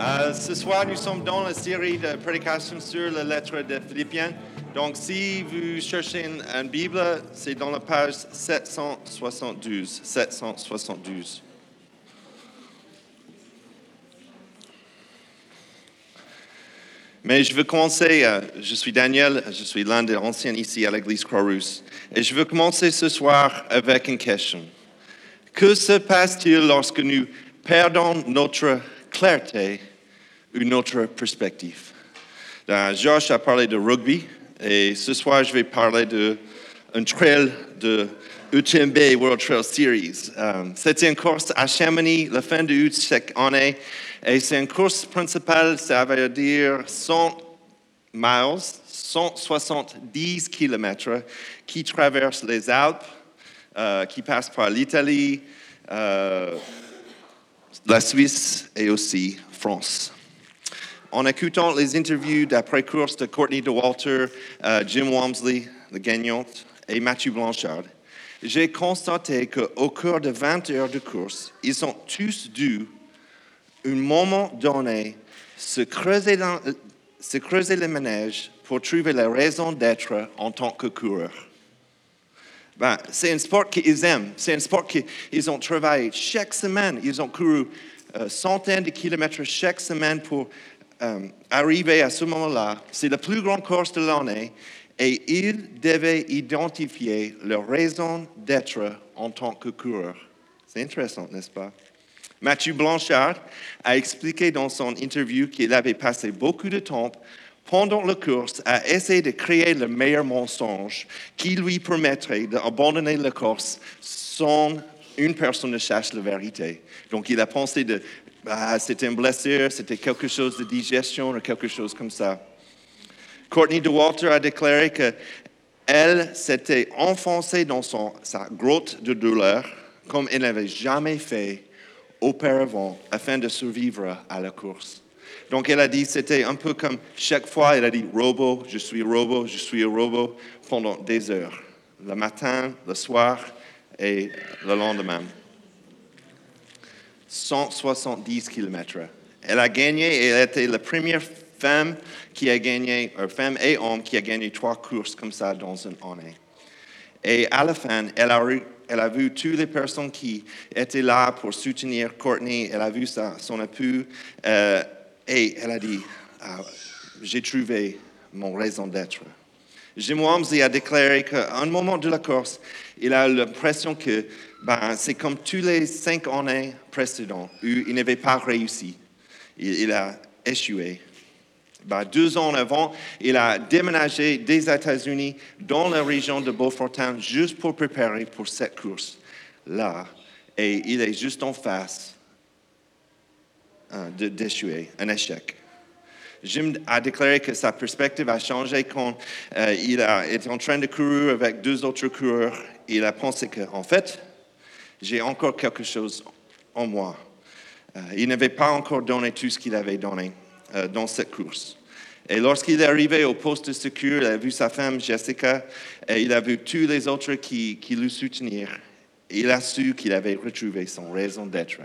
Euh, ce soir, nous sommes dans la série de prédications sur la lettre de Philippiens. Donc, si vous cherchez une, Bible, c'est dans la page 772. 772. Mais je veux commencer, euh, je suis Daniel, je suis l'un des anciens ici à l'église Croix-Rousse. Et je veux commencer ce soir avec une question. Que se passe-t-il lorsque nous perdons notre clarté ou notre perspective? Josh a parlé de rugby et ce soir je vais parler d'un trail de UTMB World Trail Series. Euh, C'était une course à Chamonix, la fin de chaque année. Et c'est une course principale, ça veut dire 100 miles, 170 kilomètres, qui traverse les Alpes, euh, qui passe par l'Italie, euh, la Suisse et aussi France. En écoutant les interviews d'après-course de Courtney DeWalter, euh, Jim Walmsley, le gagnant, et Mathieu Blanchard, j'ai constaté qu'au cours de 20 heures de course, ils ont tous dû, un moment donné, se creuser, dans- se creuser le ménage pour trouver la raison d'être en tant que coureur. Ben, c'est un sport qu'ils aiment. C'est un sport qu'ils ont travaillé chaque semaine. Ils ont couru euh, centaines de kilomètres chaque semaine pour euh, arriver à ce moment-là. C'est la plus grande course de l'année et ils devaient identifier leur raison d'être en tant que coureur. C'est intéressant, n'est-ce pas? Mathieu Blanchard a expliqué dans son interview qu'il avait passé beaucoup de temps pendant la course à essayer de créer le meilleur mensonge qui lui permettrait d'abandonner la course sans une personne ne cherche la vérité. Donc il a pensé de ah, c'était une blessure, c'était quelque chose de digestion ou quelque chose comme ça. Courtney DeWalter a déclaré que elle s'était enfoncée dans son, sa grotte de douleur comme elle n'avait jamais fait auparavant afin de survivre à la course. Donc elle a dit, c'était un peu comme chaque fois, elle a dit, robot, je suis robot, je suis robot, pendant des heures, le matin, le soir et le lendemain. 170 kilomètres. Elle a gagné et elle était la première femme qui a gagné, euh, femme et homme qui a gagné trois courses comme ça dans une année. Et à la fin, elle a, vu toutes les personnes qui étaient là pour soutenir Courtney. Elle a vu son euh, et elle a dit Ah, J'ai trouvé mon raison d'être. Jim Walmsley a déclaré qu'à un moment de la course, il a l'impression que ben, c'est comme tous les cinq années précédentes où il n'avait pas réussi. Il, a échoué. Ben, deux ans avant, il a déménagé des États-Unis dans la région de Beaufortin juste pour préparer pour cette course-là. Et il est juste en face d'échouer, un échec. Jim a déclaré que sa perspective a changé quand euh, il a été en train de courir avec deux autres coureurs. Il a pensé que, en fait, j'ai encore quelque chose en moi. Euh, il n'avait pas encore donné tout ce qu'il avait donné euh, dans cette course. Et lorsqu'il est arrivé au poste de secours, il a vu sa femme Jessica et il a vu tous les autres qui, qui le soutenir. Il a su qu'il avait retrouvé son raison d'être.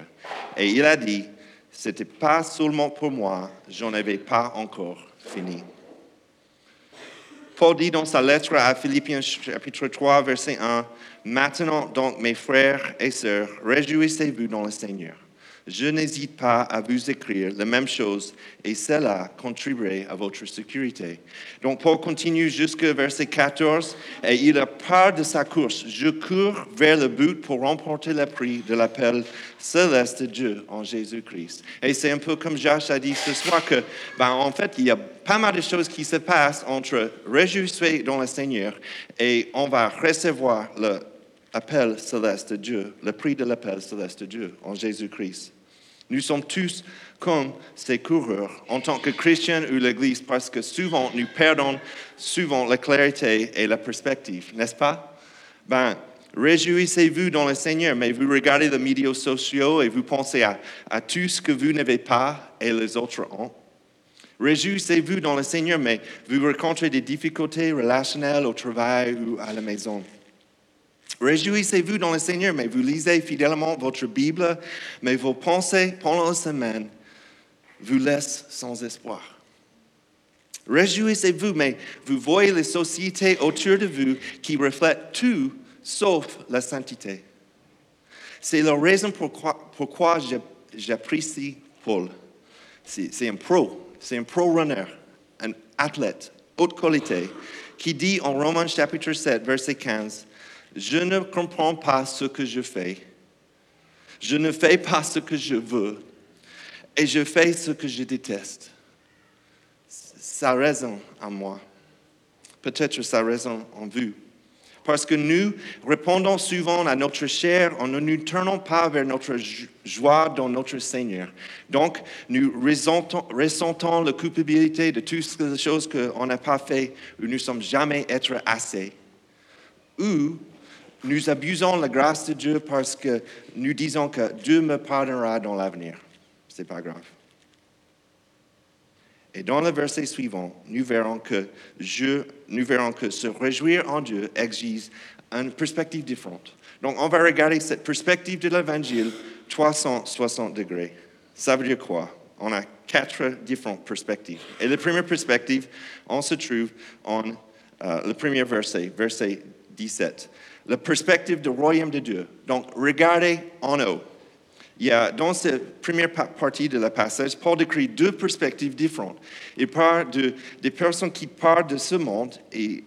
Et il a dit, c'était pas seulement pour moi, j'en avais pas encore fini. Paul dit dans sa lettre à Philippiens chapitre 3, verset 1, Maintenant donc mes frères et sœurs, réjouissez-vous dans le Seigneur. Je n'hésite pas à vous écrire la même chose et cela contribuerait à votre sécurité. Donc Paul continue jusqu'au verset 14 et il part de sa course. Je cours vers le but pour remporter le prix de l'appel céleste de Dieu en Jésus-Christ. Et c'est un peu comme Josh a dit ce soir que, ben, en fait, il y a pas mal de choses qui se passent entre réjouissez dans le Seigneur et on va recevoir le appel céleste de Dieu, le prix de l'appel céleste de Dieu en Jésus-Christ. Nous sommes tous comme ces coureurs en tant que chrétiens ou l'Église parce que souvent nous perdons souvent la clarté et la perspective, n'est-ce pas? Ben, réjouissez-vous dans le Seigneur, mais vous regardez les médias sociaux et vous pensez à, à tout ce que vous n'avez pas et les autres ont. Réjouissez-vous dans le Seigneur, mais vous rencontrez des difficultés relationnelles au travail ou à la maison. Réjouissez-vous dans le Seigneur, mais vous lisez fidèlement votre Bible, mais vos pensées pendant la semaine vous laisse sans espoir. Réjouissez-vous, mais vous voyez les sociétés autour de vous qui reflètent tout sauf la sainteté. C'est la raison pourquoi, pourquoi j'apprécie Paul. C'est un pro, c'est un pro-runner, un athlète haute qualité, qui dit en Romains chapitre 7, verset 15, Je ne comprends pas ce que je fais. Je ne fais pas ce que je veux. Et je fais ce que je déteste sa raison en moi. Peut-être sa raison en vous. Parce que nous répondons souvent à notre chair en ne nous tournant pas vers notre joie dans notre Seigneur. Donc, nous ressentons, ressentons la culpabilité de toutes les choses qu'on n'a pas fait ou nous ne sommes jamais être assez. Ou nous abusons la grâce de Dieu parce que nous disons que Dieu me pardonnera dans l'avenir. Ce n'est pas grave. Et dans le verset suivant, nous verrons que, nous verrons que se réjouir en Dieu exige une perspective différente. Donc, on va regarder cette perspective de l'Évangile 360 degrés. Ça veut dire quoi? On a quatre différentes perspectives. Et la première perspective, on se trouve en euh, le premier verset, verset 17. La perspective du royaume de Dieu. Donc, regardez en haut. Il y a, dans cette première partie de la passage, Paul décrit deux perspectives différentes. Il parle de, des personnes qui parlent de ce monde et,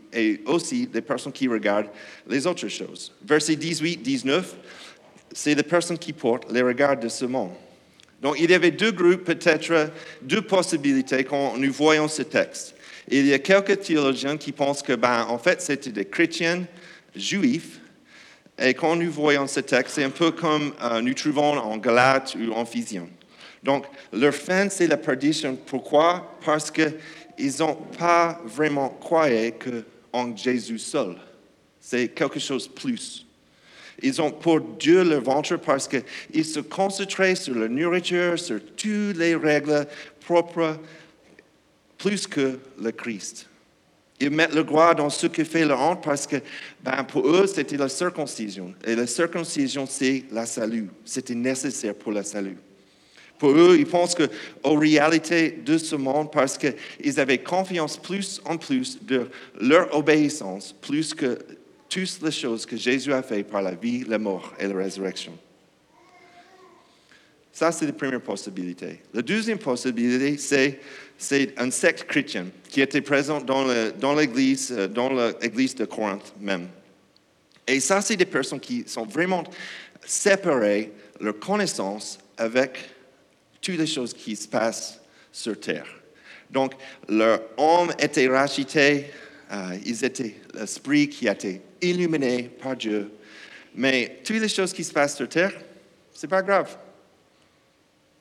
aussi des personnes qui regardent les autres choses. Verset 18-19, c'est les personnes qui portent les regards de ce monde. Donc il y avait deux groupes, peut-être deux possibilités quand nous voyons ce texte. Il y a quelques théologiens qui pensent que, ben, en fait, c'était des chrétiens juifs et quand nous voyons ce texte, c'est un peu comme euh, nous trouvons en Galate ou en Physien. Donc, leur fin, c'est la perdition. Pourquoi? Parce qu'ils n'ont pas vraiment croyé en Jésus seul. C'est quelque chose de plus. Ils ont pour Dieu le ventre parce qu'ils se concentraient sur la nourriture, sur toutes les règles propres, plus que le Christ. Ils mettent le gloire dans ce que fait leur honte parce que ben, pour eux, c'était la circoncision. Et la circoncision, c'est la salut. C'était nécessaire pour la salut. Pour eux, ils pensent qu'aux réalités de ce monde, parce qu'ils avaient confiance plus en plus de leur obéissance, plus que toutes les choses que Jésus a fait par la vie, la mort et la résurrection. Ça, c'est la première possibilité. La deuxième possibilité, c'est un secte chrétien qui était présent dans l'église, euh, dans l'église de Corinthe même. Et ça, c'est des personnes qui sont vraiment séparées leur connaissance avec toutes les choses qui se passent sur terre. Donc, leur âme était rachetée, euh, ils étaient l'esprit qui a été illuminé par Dieu. Mais toutes les choses qui se passent sur terre, c'est pas grave.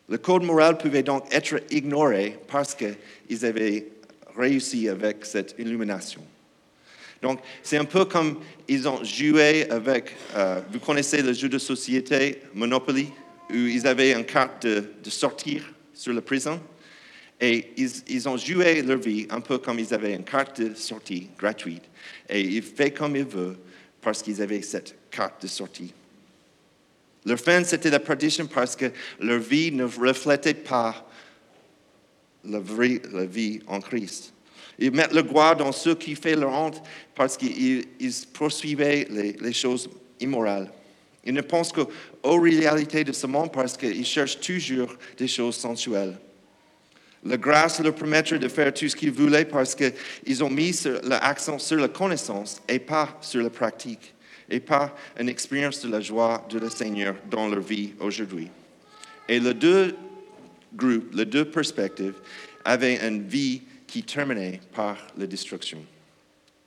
Le code moral pouvait donc être ignoré parce qu'ils avaient réussi avec cette illumination. Donc, c'est un peu comme ils ont joué avec, euh, vous connaissez le jeu de société Monopoly, où ils avaient une carte de, sortir sur la prison, et ils, ils, ont joué leur vie un peu comme ils avaient une carte de sortie gratuite, et ils font comme ils veulent parce qu'ils avaient cette carte de sortie. Leur fin, c'était la perdition parce que leur vie ne reflétait pas la vraie la vie en Christ. Ils mettent le gloire dans ce qui fait leur honte parce qu'ils poursuivaient les, les, choses immorales. Ils ne pensent qu'aux réalités de ce monde parce qu'ils cherchent toujours des choses sensuelles. La grâce leur permettre de faire tout ce qu'ils voulaient parce qu'ils ont mis l'accent sur la connaissance et pas sur la pratique et pas une expérience de la joie de le Seigneur dans leur vie aujourd'hui. Et les deux groupes, les deux perspectives, avaient une vie qui terminait par la destruction.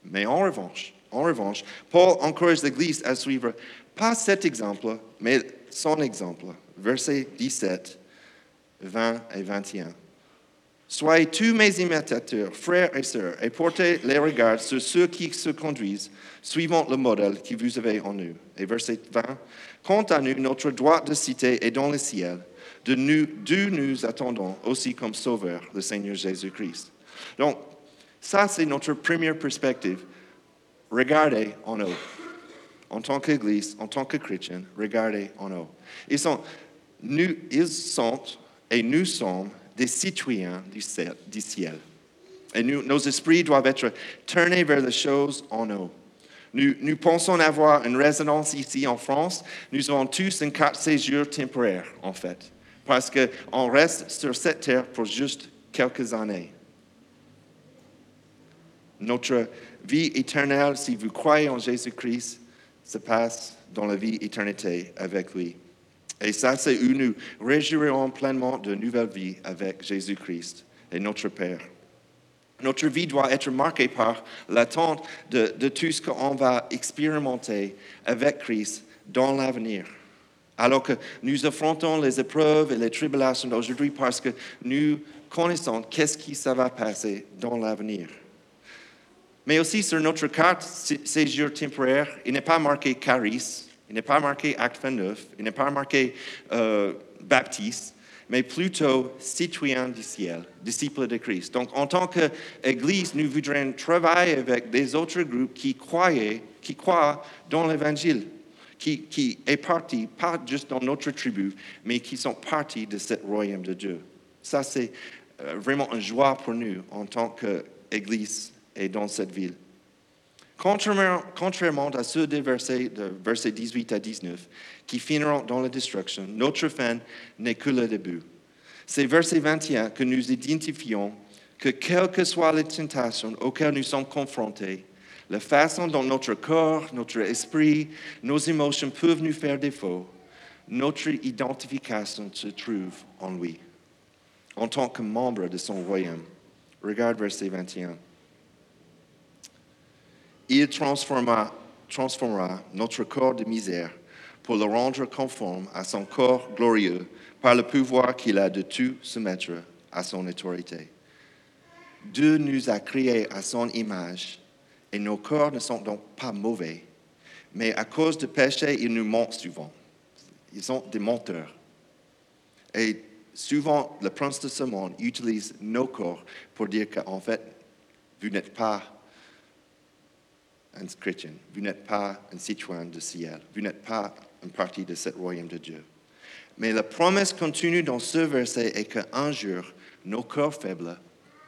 Mais en revanche, en revanche, Paul encourage l'Église à suivre pas cet exemple, mais son exemple. Versets 17, 20 et 21. Soyez tous mes imitateurs, frères et sœurs, et portez les regards sur ceux qui se conduisent suivant le modèle que vous avez en nous. Et verset 20. Quant à nous, notre droit de cité est dans le ciel, de nous, d'où nous attendons aussi comme sauveur le Seigneur Jésus-Christ. Donc, ça, c'est notre première perspective. Regardez en haut. En tant qu'Église, en tant que chrétien, regardez en haut. Ils sont, nous, ils sont et nous sommes des citoyens du ciel. Et nos esprits doivent être tournés vers les choses en haut. Nous, nous, pensons avoir une résidence ici en France. Nous avons tous une carte séjour temporaire, en fait, parce qu'on reste sur cette terre pour juste quelques années. Notre vie éternelle, si vous croyez en Jésus-Christ, se passe dans la vie éternité avec lui. Et ça, c'est où nous réjouirons pleinement de nouvelle vie avec Jésus-Christ et notre Père. Notre vie doit être marquée par l'attente de, tout ce qu'on va expérimenter avec Christ dans l'avenir. Alors que nous affrontons les épreuves et les tribulations d'aujourd'hui parce que nous connaissons qu'est-ce qui ça va passer dans l'avenir. Mais aussi sur notre carte séjour temporaire, il n'est pas marqué charis, il n'est pas marqué acte 29, il n'est pas marqué euh, baptiste, mais plutôt citoyen du ciel, disciple de Christ. Donc, en tant qu'Église, nous voudrions travailler avec des autres groupes qui croient, qui croient dans l'Évangile, qui, qui est parti, pas juste dans notre tribu, mais qui sont partis de ce royaume de Dieu. Ça, c'est euh, vraiment une joie pour nous en tant qu'Église et dans cette ville. Contrairement, à ceux des versets, de versets 18 à 19, qui finiront dans la destruction, notre fin n'est que le début. C'est verset 21 que nous identifions que quelle que soit les tentations auxquelles nous sommes confrontés, la façon dont notre corps, notre esprit, nos émotions peuvent nous faire défaut, notre identification se trouve en lui, en tant que membre de son royaume. Regarde verset 21 il transformera, notre corps de misère pour le rendre conforme à son corps glorieux par le pouvoir qu'il a de tout soumettre à son autorité. Dieu nous a créés à son image et nos corps ne sont donc pas mauvais, mais à cause du péché, ils nous mentent souvent. Ils sont des menteurs. Et souvent, le prince de ce monde utilise nos corps pour dire qu'en fait, vous n'êtes pas Vous n'êtes pas un citoyen du ciel. Vous n'êtes pas une partie de ce royaume de Dieu. Mais la promesse continue dans ce verset est qu'un jour, nos corps faibles,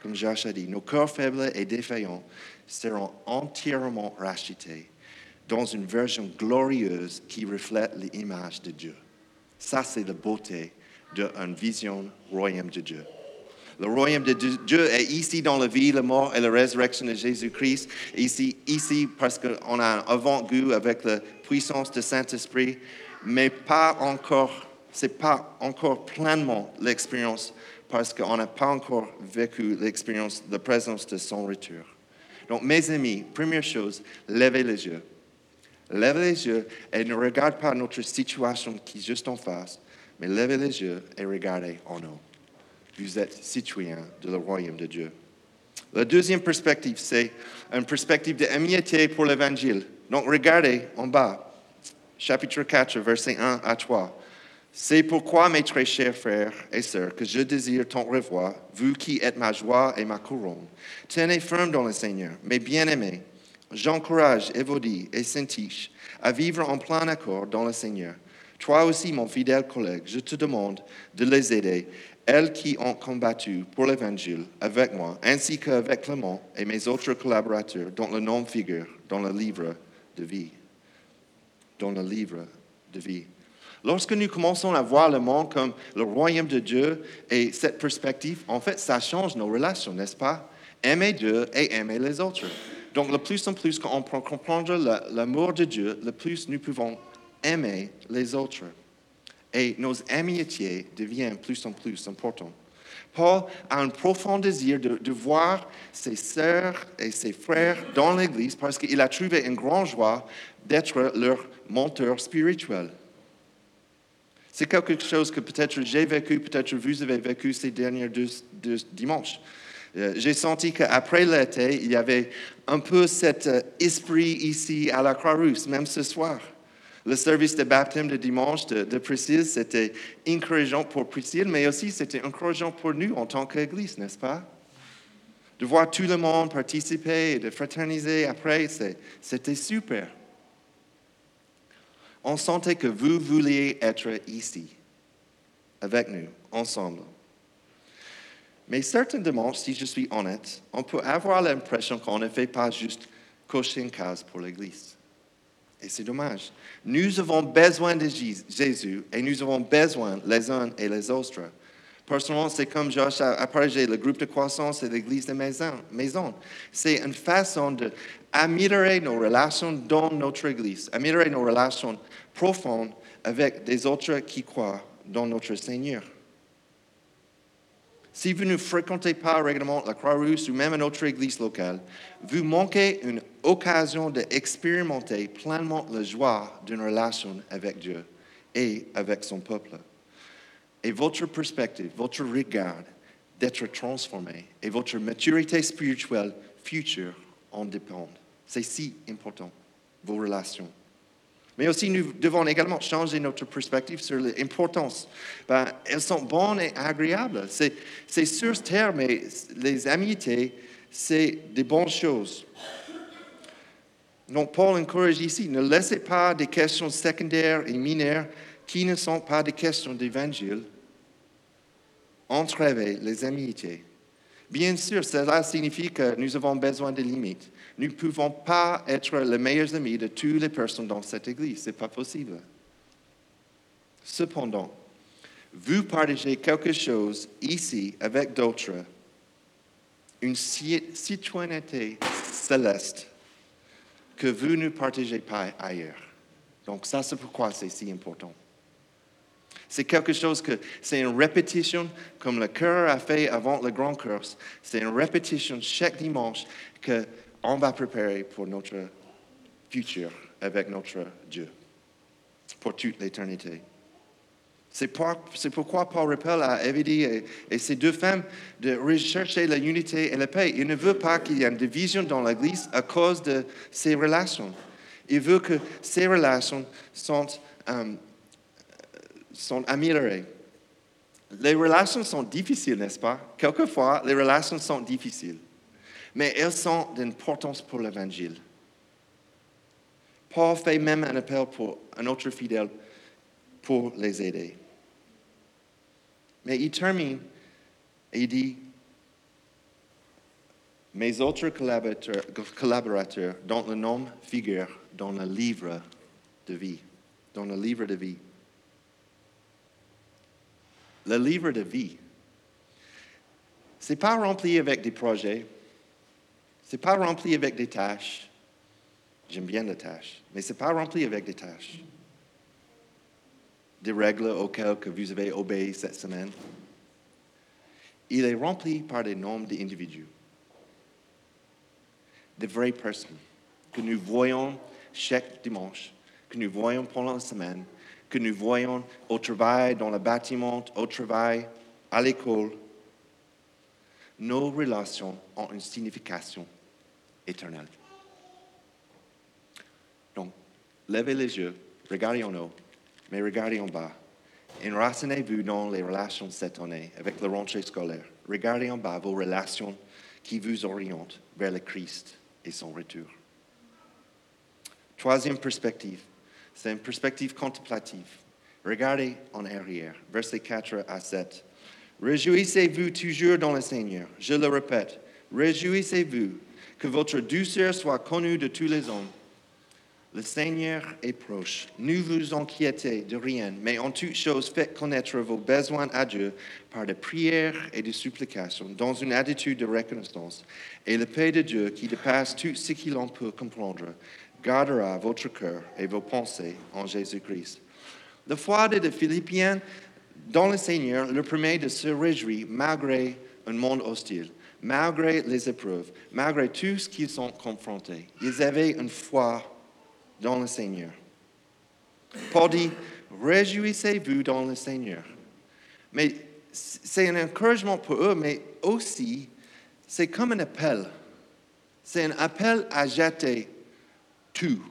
comme Josh a dit, nos corps faibles et défaillants seront entièrement rachetés dans une version glorieuse qui reflète l'image de Dieu. Ça, c'est la beauté d'une vision royaume de Dieu. Le royaume de Dieu est ici dans la vie, la mort et la résurrection de Jésus-Christ. Ici, ici parce qu'on a un avant-goût avec la puissance du Saint-Esprit, mais pas encore, c'est pas encore pleinement l'expérience parce qu'on n'a pas encore vécu l'expérience de la présence de son retour. Donc, mes amis, première chose, levez les yeux. Levez les yeux et ne regardez pas notre situation qui est juste en face, mais levez les yeux et regardez en haut vous êtes citoyen de le royaume de Dieu. La deuxième perspective, c'est une perspective d'amitié pour l'Évangile. Donc regardez en bas, chapitre 4, verset 1 à 3. C'est pourquoi, mes très chers frères et sœurs, que je désire ton revoir, vous qui êtes ma joie et ma couronne. Tenez ferme dans le Seigneur, mes bien-aimés. J'encourage Évodie et Saintiche à vivre en plein accord dans le Seigneur. Toi aussi, mon fidèle collègue, je te demande de les aider elles qui ont combattu pour l'Évangile avec moi, ainsi qu'avec Clément et mes autres collaborateurs, dont le nom figure dans le livre de vie. Dans le livre de vie. Lorsque nous commençons à voir le monde comme le royaume de Dieu et cette perspective, en fait, ça change nos relations, n'est-ce pas? Aimer Dieu et aimer les autres. Donc, le plus en plus qu'on peut comprendre l'amour de Dieu, le plus nous pouvons aimer les autres et nos amitiés deviennent plus en plus importantes. Paul a un profond désir de, voir ses sœurs et ses frères dans l'Église parce qu'il a trouvé une grande joie d'être leur mentor spirituel. C'est quelque chose que peut-être j'ai vécu, peut-être vous avez vécu ces derniers deux, dimanches. Euh, j'ai senti qu'après l'été, il y avait un peu cet euh, esprit ici à la Croix-Rousse, même ce soir. Le service de baptême de dimanche de, Priscille, c'était encourageant pour Priscille, mais aussi c'était encourageant pour nous en tant qu'Église, n'est-ce pas? De voir tout le monde participer et de fraterniser après, c'était super. On sentait que vous vouliez être ici, avec nous, ensemble. Mais certainement, si je suis honnête, on peut avoir l'impression qu'on ne fait pas juste cocher une case pour l'Église. Et c'est dommage. Nous avons besoin de Jésus et nous avons besoin les uns et les autres. Personnellement, c'est comme Josh a, partagé, le groupe de croissance et l'Église de maison. C'est une façon d'améliorer nos relations dans notre Église, améliorer nos relations profondes avec des autres qui croient dans notre Seigneur. Si vous ne fréquentez pas régulièrement la Croix-Rousse ou même notre église locale, vous manquez une occasion d'expérimenter pleinement la joie d'une relation avec Dieu et avec son peuple. Et votre perspective, votre regard d'être transformé et votre maturité spirituelle future en dépendent. C'est si important, vos relations. Mais aussi, nous devons également changer notre perspective sur l'importance. Ben, elles sont bonnes et agréables. C'est sur terre, mais les amitiés, c'est des bonnes choses. Donc, Paul encourage ici, ne laissez pas des questions secondaires et mineures qui ne sont pas des questions d'évangile entraver les amitiés. Bien sûr, cela signifie que nous avons besoin de limites. Nous ne pouvons pas être les meilleurs amis de toutes les personnes dans cette église. Ce n'est pas possible. Cependant, vous partagez quelque chose ici avec d'autres, une citoyenneté céleste que vous ne partagez pas ailleurs. Donc ça, c'est pourquoi c'est si important. C'est quelque chose que c'est une répétition, comme le cœur a fait avant le grand course. C'est une répétition chaque dimanche qu'on va préparer pour notre futur avec notre Dieu, pour toute l'éternité. C'est pourquoi Paul rappelle à Evie et, et, ses deux femmes de rechercher la et la paix. Il ne veut pas qu'il y ait une division dans l'Église à cause de ces relations. Il veut que ces relations sont euh, sont améliorées. Les relations sont difficiles, n'est-ce pas? Quelquefois, les relations sont difficiles, mais elles sont d'importance pour l'Évangile. Paul fait même un appel pour un autre fidèle pour les aider. Mais il termine et il dit, mes autres collaborateurs, collaborateurs dont le nom figure dans le livre de vie, dans le livre de vie le livre de vie. Ce n'est pas rempli avec des projets, ce n'est pas rempli avec des tâches. J'aime bien les tâches, mais ce n'est pas rempli avec des tâches. Des règles auxquelles que vous avez obéi cette semaine. Il est rempli par des noms d'individus, de vraies personnes que nous voyons chaque dimanche, que nous voyons pendant la semaine, que nous voyons au travail, dans le bâtiment, au travail, à l'école, nos relations ont une signification éternelle. Donc, levez les yeux, regardez en haut, mais regardez en bas. Enracinez-vous dans les relations cette année avec la rentrée scolaire. Regardez en bas vos relations qui vous orientent vers le Christ et son retour. Troisième perspective, c'est une perspective contemplative. Regardez en arrière, versets 4 à 7. Réjouissez-vous toujours dans le Seigneur. Je le répète, réjouissez-vous que votre douceur soit connue de tous les hommes. Le Seigneur est proche. Ne vous inquiétez de rien, mais en toute chose, faites connaître vos besoins à Dieu par des prières et des supplications, dans une attitude de reconnaissance. Et la paix de Dieu, qui dépasse tout ce qu'il en peut comprendre, gardera votre cœur et vos pensées en Jésus-Christ. La foi des Philippiens dans le Seigneur leur permet de se réjouir malgré un monde hostile, malgré les épreuves, malgré tout ce qu'ils sont confrontés. Ils avaient une foi dans le Seigneur. Paul dit, réjouissez-vous dans le Seigneur. Mais c'est un encouragement pour eux, mais aussi, c'est comme un appel. C'est un appel à jeter tout.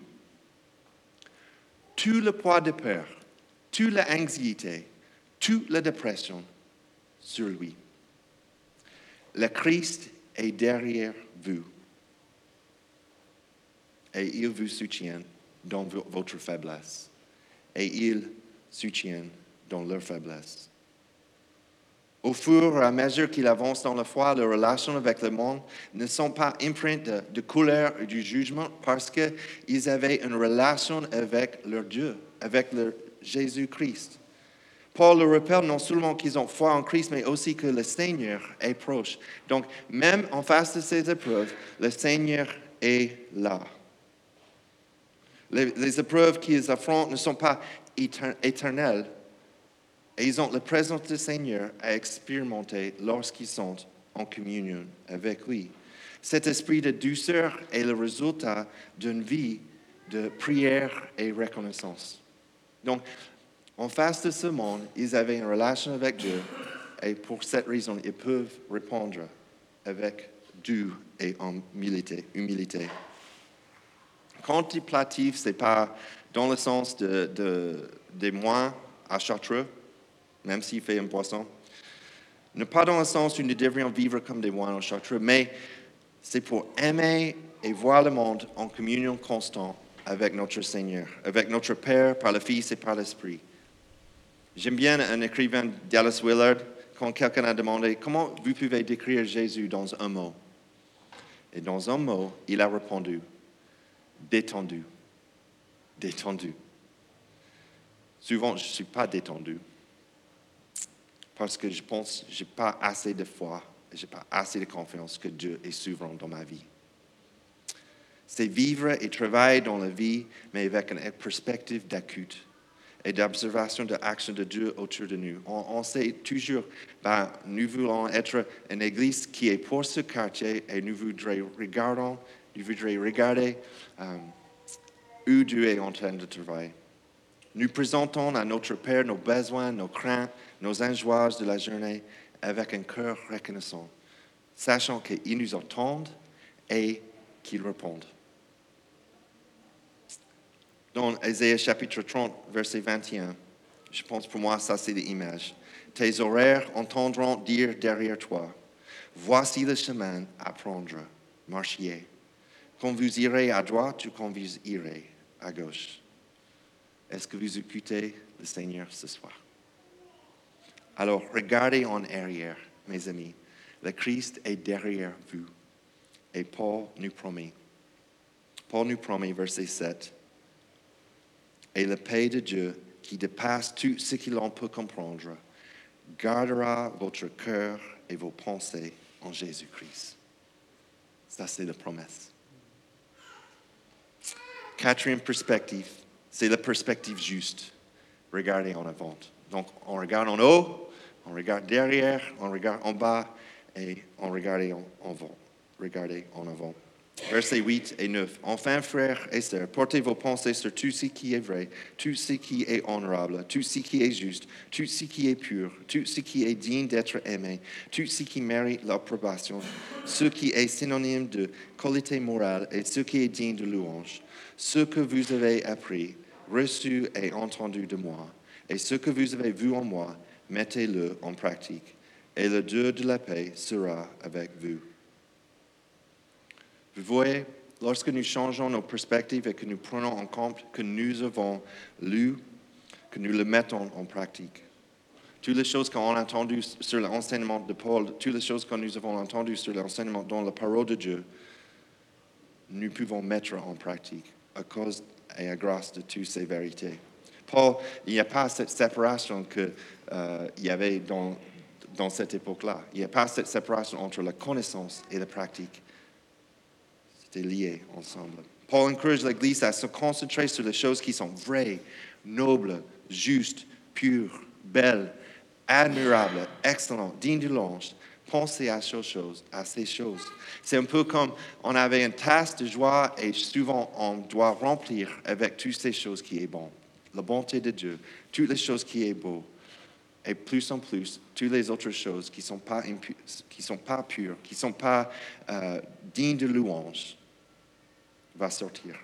Tout le poids de peur, toute l'anxiété, toute la dépression sur lui. Le Christ est derrière vous et il vous soutient dans votre faiblesse et il soutient dans leur faiblesse. Au fur et à mesure qu'il avance dans la foi, leurs relations avec le monde ne sont pas empreintes de, de couleur et du jugement parce qu'ils avaient une relation avec leur Dieu, avec leur Jésus-Christ. Paul le rappelle non seulement qu'ils ont foi en Christ, mais aussi que le Seigneur est proche. Donc, même en face de ces épreuves, le Seigneur est là. Les, épreuves qu'ils affrontent ne sont pas éter- éternelles, et ils ont la présence du Seigneur à expérimenter lorsqu'ils sont en communion avec lui. Cet esprit de douceur est le résultat d'une vie de prière et reconnaissance. Donc, en face de ce monde, ils avaient une relation avec Dieu et pour cette raison, ils peuvent répondre avec Dieu et humilité. humilité. Contemplatif, c'est pas dans le sens de, de- des moines à Chartreux, même s'il fait un poisson. Ne pas dans le sens où nous devrions vivre comme des moines en Chartreux, mais c'est pour aimer et voir le monde en communion constante avec notre Seigneur, avec notre Père par le Fils et par l'Esprit. J'aime bien un écrivain, Dallas Willard, quand quelqu'un a demandé comment vous pouvez décrire Jésus dans un mot? Et dans un mot, il a répondu détendu. Détendu. Souvent, je ne suis pas détendu parce que je pense que je n'ai pas assez de foi, je n'ai pas assez de confiance que Dieu est souverain dans ma vie. C'est vivre et travailler dans la vie, mais avec une perspective d'écoute et d'observation de l'action de Dieu autour de nous. On, on sait toujours, ben, nous voulons être une église qui est pour ce quartier et nous voudrions regarder, nous voudrions regarder euh, où Dieu est en train de travailler. Nous présentons à notre Père nos besoins, nos craintes, nos angoisses de la journée avec un cœur reconnaissant, sachant qu'il nous entend et qu'il répond. Dans Ésaïe chapitre 30, verset 21, je pense pour moi, ça c'est l'image. Tes horaires entendront dire derrière toi, voici le chemin à prendre, marchiez. Quand vous irez à droite ou quand vous irez à gauche. Est-ce que vous écoutez le Seigneur ce soir? Alors, regardez en arrière, mes amis. Le Christ est derrière vous. Et Paul nous promet. Paul nous promet, verset 7. Et la paix de Dieu, qui dépasse tout ce que l'on peut comprendre, gardera votre cœur et vos pensées en Jésus-Christ. Ça, c'est la promesse. Quatrième perspective, c'est la perspective juste. Regardez en avant. Donc, on regarde en haut, on regarde derrière, on regarde en bas et on regarde en avant. Regardez en avant. Versets 8 et 9. Enfin, frères et sœurs, portez vos pensées sur tout ce qui est vrai, tout ce qui est honorable, tout ce qui est juste, tout ce qui est pur, tout ce qui est digne d'être aimé, tout ce qui mérite l'approbation, ce qui est synonyme de qualité morale et ce qui est digne de louange. Ce que vous avez appris, reçu et entendu de moi, et ce que vous avez vu en moi, mettez-le en pratique, et le Dieu de la paix sera avec vous. Vous voyez, lorsque nous changeons nos perspectives et que nous prenons en compte que nous avons lu, que nous le mettons en pratique. Toutes les choses qu'on a entendues sur l'enseignement de Paul, toutes les choses que nous avons entendues sur l'enseignement dans la parole de Dieu, nous pouvons mettre en pratique à cause et à grâce de toutes ces vérités. Paul, il n'y a pas cette séparation qu'il euh, y avait dans, dans cette époque-là. Il n'y a pas cette séparation entre la connaissance et la pratique. C'était lié ensemble. Paul encourage l'Église à se concentrer sur les choses qui sont vraies, nobles, justes, pures, belles, admirables, excellentes, dignes de louange. Pensez à ces choses. C'est un peu comme on avait une tasse de joie et souvent on doit remplir avec toutes ces choses qui est bon. La bonté de Dieu, toutes les choses qui est beau. Et plus en plus, toutes les autres choses qui ne sont, pas qui sont pas pures, qui ne sont pas euh, dignes de louange, va sortir.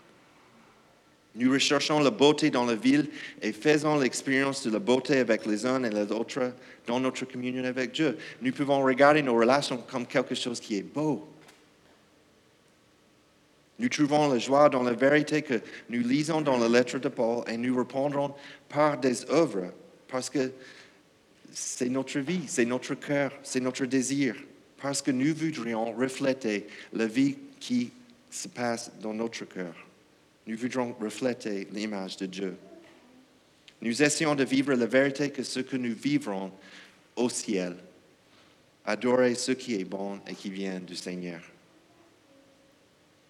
Nous recherchons la beauté dans la ville et faisons l'expérience de la beauté avec les uns et les autres dans notre communion avec Dieu. Nous pouvons regarder nos relations comme quelque chose qui est beau. Nous trouvons la joie dans la vérité que nous lisons dans la lettre de Paul et nous répondrons par des œuvres parce que c'est notre vie, c'est notre cœur, c'est notre désir, parce que nous voudrions refléter la vie qui se passe dans notre cœur. Nous voudrions refléter l'image de Dieu. Nous essayons de vivre la vérité que ce que nous vivrons au ciel. Adorer ce qui est bon et qui vient du Seigneur.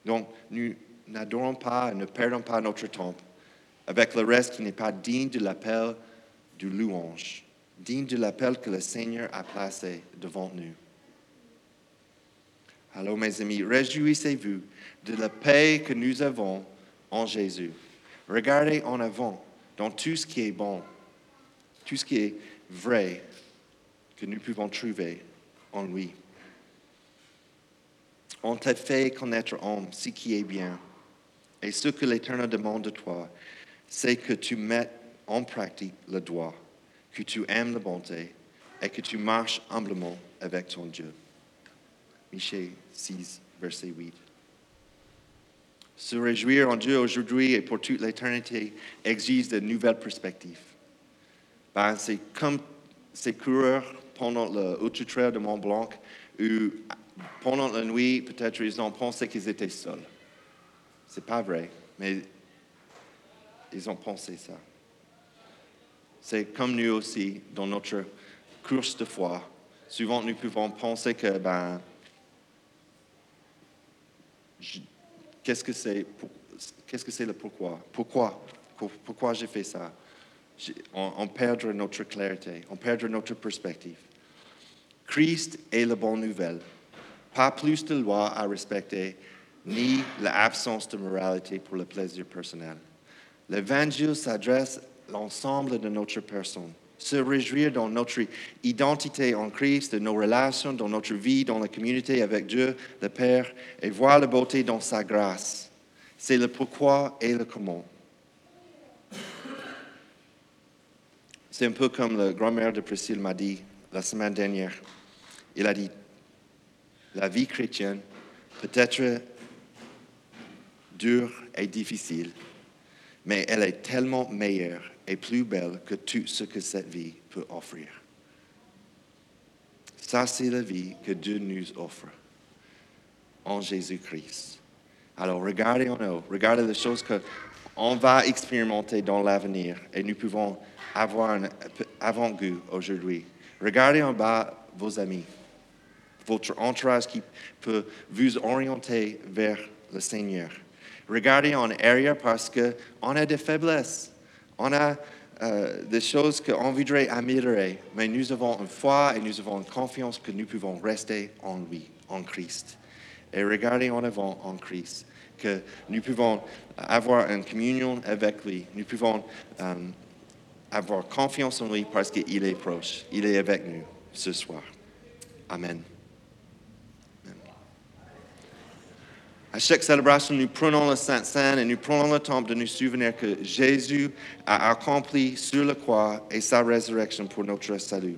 Donc, nous n'adorons pas et ne perdons pas notre temps avec le reste qui n'est pas digne de l'appel du louange, digne de l'appel que le Seigneur a placé devant nous. Alors, mes amis, réjouissez-vous de la paix que nous avons en Jésus. Regardez en avant dans tout ce qui est bon, tout ce qui est vrai que nous pouvons trouver en lui. On t'a fait connaître, homme, ce qui est bien. Et ce que l'Éternel demande de toi, c'est que tu mettes en pratique le droit, que tu aimes la bonté et que tu marches humblement avec ton Dieu. Michée 6, verset 8. Se réjouir en Dieu aujourd'hui et pour toute l'éternité exige de nouvelles perspectives. Ben, c'est comme ces coureurs pendant le Haut Trail de Mont Blanc où pendant la nuit, peut-être ils ont pensé qu'ils étaient seuls. C'est pas vrai, mais ils ont pensé ça. C'est comme nous aussi, dans notre course de foi. Souvent, nous pouvons penser que, ben, qu'est-ce que c'est, le pourquoi? Pourquoi? Pourquoi j'ai fait ça? On, on perd notre clarté, on perd notre perspective. Christ est la bonne nouvelle. Pas plus de lois à respecter, ni l'absence de moralité pour le plaisir personnel. L'Évangile s'adresse à l'ensemble de notre personne. Se réjouir dans notre identité en Christ, de nos relations, dans notre vie, dans la communauté avec Dieu, le Père, et voir la beauté dans sa grâce. C'est le pourquoi et le comment. C'est un peu comme la grand-mère de Priscille m'a dit la semaine dernière. Il a dit, la vie chrétienne peut être dure et difficile, mais elle est tellement meilleure et plus belle que tout ce que cette vie peut offrir. Ça, c'est la vie que Dieu nous offre en Jésus-Christ. Alors, regardez en haut, regardez les choses qu'on va expérimenter dans l'avenir et nous pouvons avoir un avant-goût aujourd'hui. Regardez en bas vos amis votre entourage qui peut vous orienter vers le Seigneur. Regardez en arrière parce qu'on a des faiblesses. On a euh, des choses qu'on voudrait améliorer, mais nous avons une foi et nous avons une confiance que nous pouvons rester en lui, en Christ. Et regardez en avant en Christ, que nous pouvons avoir une communion avec lui. Nous pouvons euh, avoir confiance en lui parce qu'il est proche. Il est avec nous ce soir. Amen. À chaque célébration, nous prenons le Saint-Saint et nous prenons le temps de nous souvenir que Jésus a accompli sur la croix et sa résurrection pour notre salut.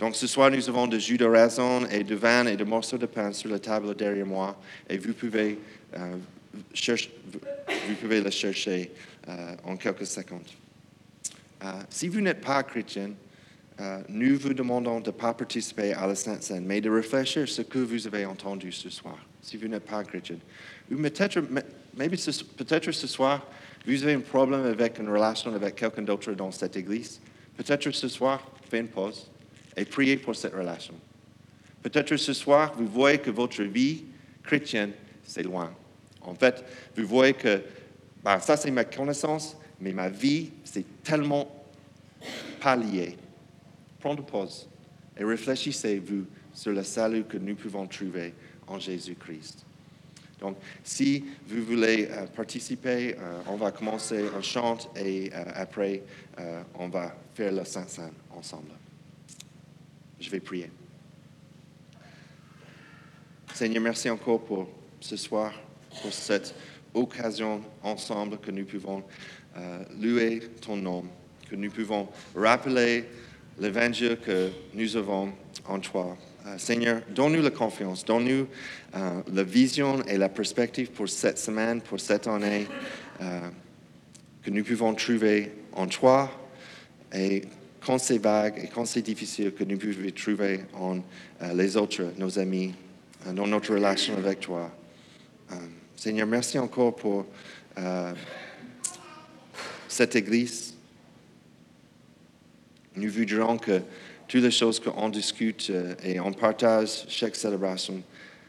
Donc ce soir, nous avons de jus de raisin et de vin et de morceaux de pain sur la table derrière moi et vous pouvez, euh, chercher, le chercher euh, en quelques secondes. Euh, si vous n'êtes pas chrétien, nous vous demandons de ne pas participer à la Sainte Seine, mais de réfléchir sur ce que vous avez entendu ce soir si vous n'êtes pas chrétien. Ou peut-être, peut-être ce soir, vous avez un problème avec une relation avec quelqu'un d'autre dans cette église. Peut-être ce soir, faites une pause et priez pour cette relation. Peut-être ce soir, vous voyez que votre vie chrétienne, c'est loin. En fait, vous voyez que ben, ça, c'est ma connaissance, mais ma vie, c'est tellement pas lié. Prenez une pause et réfléchissez-vous sur le salut que nous pouvons trouver Jésus-Christ. Donc, si vous voulez euh, participer, euh, on va commencer un chant et euh, après, on va faire le Saint-Saint ensemble. Je vais prier. Seigneur, merci encore pour ce soir, pour cette occasion ensemble que nous pouvons louer ton nom, que nous pouvons rappeler l'évangile que nous avons en toi. Euh, Seigneur, donne-nous la confiance, donne-nous euh, la vision et la perspective pour cette semaine, pour cette année, euh, que nous pouvons trouver en toi et quand c'est vague et quand c'est difficile que nous pouvons trouver en les autres, nos amis, dans notre relation avec toi. Seigneur, merci encore pour cette Église. Nous voudrions que toutes les choses qu'on discute euh, et on partage chaque célébration,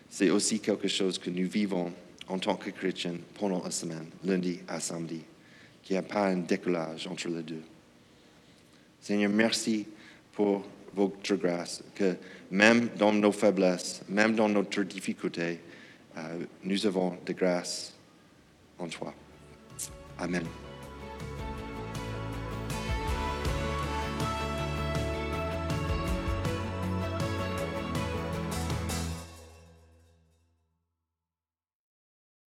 c'est aussi quelque chose que nous vivons en tant que chrétiens pendant la semaine, lundi à samedi, qu'il n'y a pas un décollage entre les deux. Seigneur, merci pour votre grâce, que même dans nos faiblesses, même dans notre difficulté, euh, nous avons de grâce en toi. Amen.